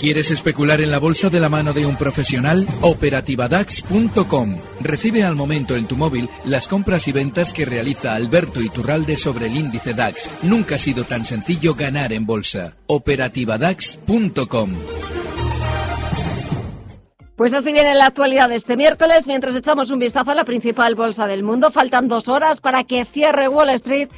¿Quieres especular en la bolsa de la mano de un profesional? Operativadax.com. Recibe al momento en tu móvil las compras y ventas que realiza Alberto Iturralde sobre el índice DAX. Nunca ha sido tan sencillo ganar en bolsa. Operativadax.com. Pues así viene la actualidad este miércoles, mientras echamos un vistazo a la principal bolsa del mundo. Faltan dos horas para que cierre Wall Street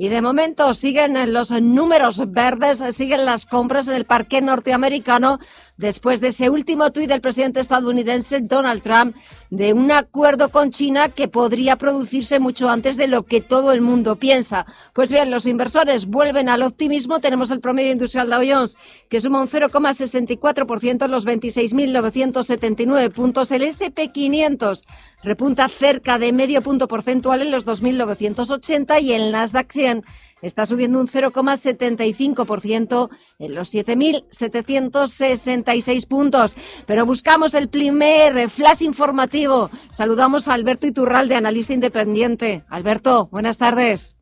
y de momento siguen los números verdes, siguen las compras en el parque norteamericano después de ese último tuit del presidente estadounidense Donald Trump de un acuerdo con China que podría producirse mucho antes de lo que todo el mundo piensa. Pues bien, los inversores vuelven al optimismo. Tenemos el promedio industrial Dow Jones que suma un 0,64% en los 26.979 puntos. El S&P 500 repunta cerca de medio punto porcentual en los 2.980 y el Nasdaq 100 está subiendo un 0,75% en los 7.766 puntos. Pero buscamos el primer flash informativo. Saludamos a Alberto Iturralde, analista independiente. Alberto, buenas tardes.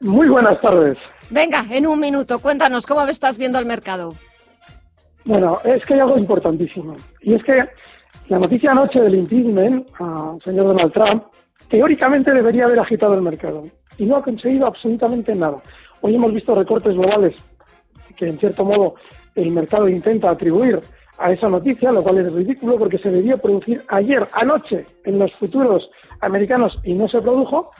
Muy buenas tardes. Venga, en un minuto, cuéntanos cómo estás viendo el mercado. Bueno, es que hay algo importantísimo. Y es que la noticia anoche del impeachment al señor Donald Trump teóricamente debería haber agitado el mercado y no ha conseguido absolutamente nada. Hoy hemos visto recortes globales que en cierto modo el mercado intenta atribuir a esa noticia, lo cual es ridículo porque se debía producir ayer, anoche, en los futuros americanos y no se produjo.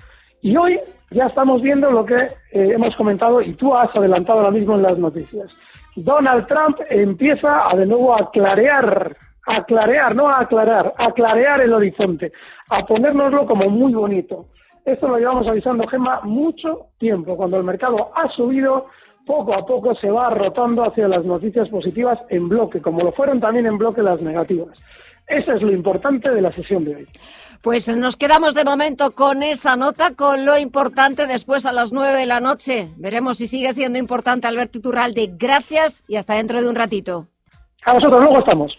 Y hoy ya estamos viendo lo que eh, hemos comentado y tú has adelantado ahora mismo en las noticias. Donald Trump empieza a de nuevo a clarear, a clarear, no a aclarar, a clarear el horizonte, a ponérnoslo como muy bonito. Esto lo llevamos avisando, Gemma, mucho tiempo. Cuando el mercado ha subido, poco a poco se va rotando hacia las noticias positivas en bloque, como lo fueron también en bloque las negativas. Eso es lo importante de la sesión de hoy. Pues nos quedamos de momento con esa nota, con lo importante después a las nueve de la noche. Veremos si sigue siendo importante Alberto Iturralde. Gracias y hasta dentro de un ratito. A vosotros, luego estamos.